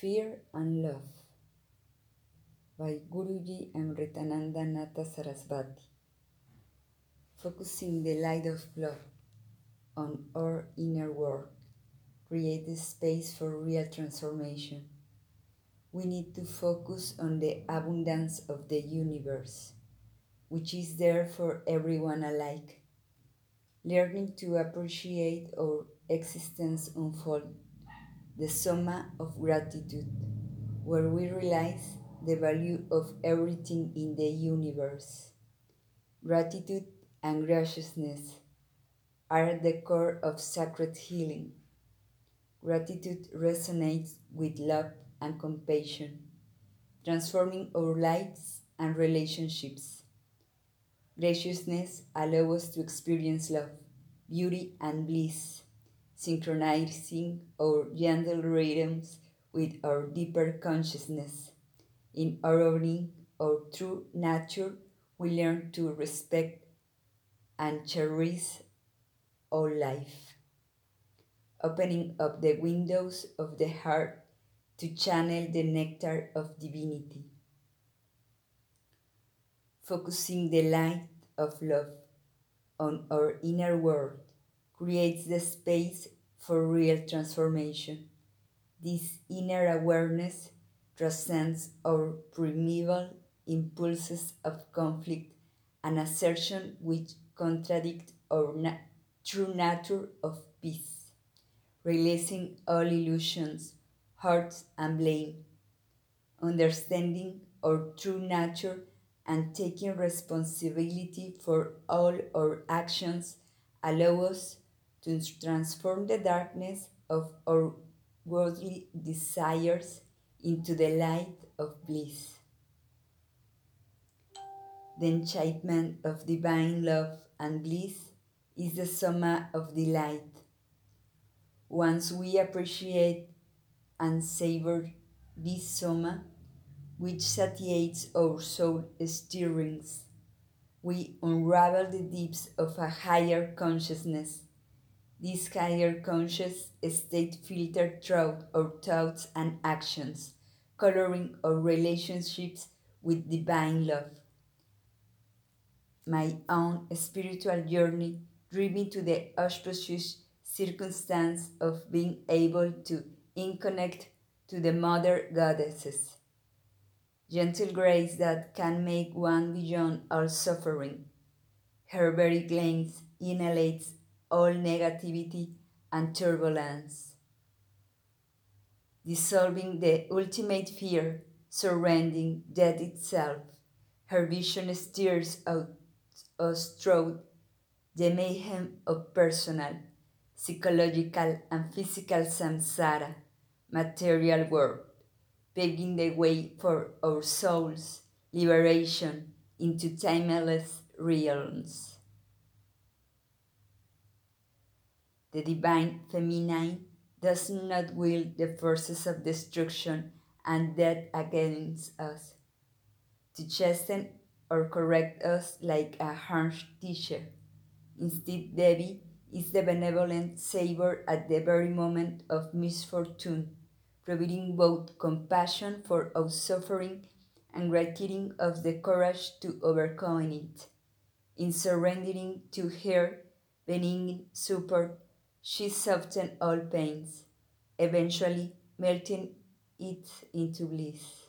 Fear and Love by Guruji Amritananda Natha Sarasvati. Focusing the light of love on our inner world creates space for real transformation. We need to focus on the abundance of the universe, which is there for everyone alike. Learning to appreciate our existence unfold the Soma of Gratitude, where we realize the value of everything in the universe. Gratitude and graciousness are the core of sacred healing. Gratitude resonates with love and compassion, transforming our lives and relationships. Graciousness allows us to experience love, beauty, and bliss synchronizing our gentle rhythms with our deeper consciousness. In honoring our true nature, we learn to respect and cherish our life, opening up the windows of the heart to channel the nectar of divinity, focusing the light of love on our inner world creates the space for real transformation. This inner awareness transcends our primeval impulses of conflict and assertion which contradict our na- true nature of peace, releasing all illusions, hurts, and blame, understanding our true nature and taking responsibility for all our actions allow us to transform the darkness of our worldly desires into the light of bliss. The enchantment of divine love and bliss is the soma of delight. Once we appreciate and savor this soma, which satiates our soul stirrings, we unravel the deeps of a higher consciousness this higher conscious state filtered throughout our thoughts and actions, coloring our relationships with divine love. My own spiritual journey drew me to the auspicious circumstance of being able to connect to the Mother Goddesses. Gentle grace that can make one beyond all suffering. Her very glance inhalates all negativity and turbulence. Dissolving the ultimate fear surrounding death itself, her vision steers out us through the mayhem of personal, psychological, and physical samsara, material world, paving the way for our souls' liberation into timeless realms. The divine feminine does not wield the forces of destruction and death against us, to chasten or correct us like a harsh teacher. Instead, Devi is the benevolent savior at the very moment of misfortune, providing both compassion for our suffering and gratitude of the courage to overcome it. In surrendering to her benign support, she softened all pains, eventually melting it into bliss.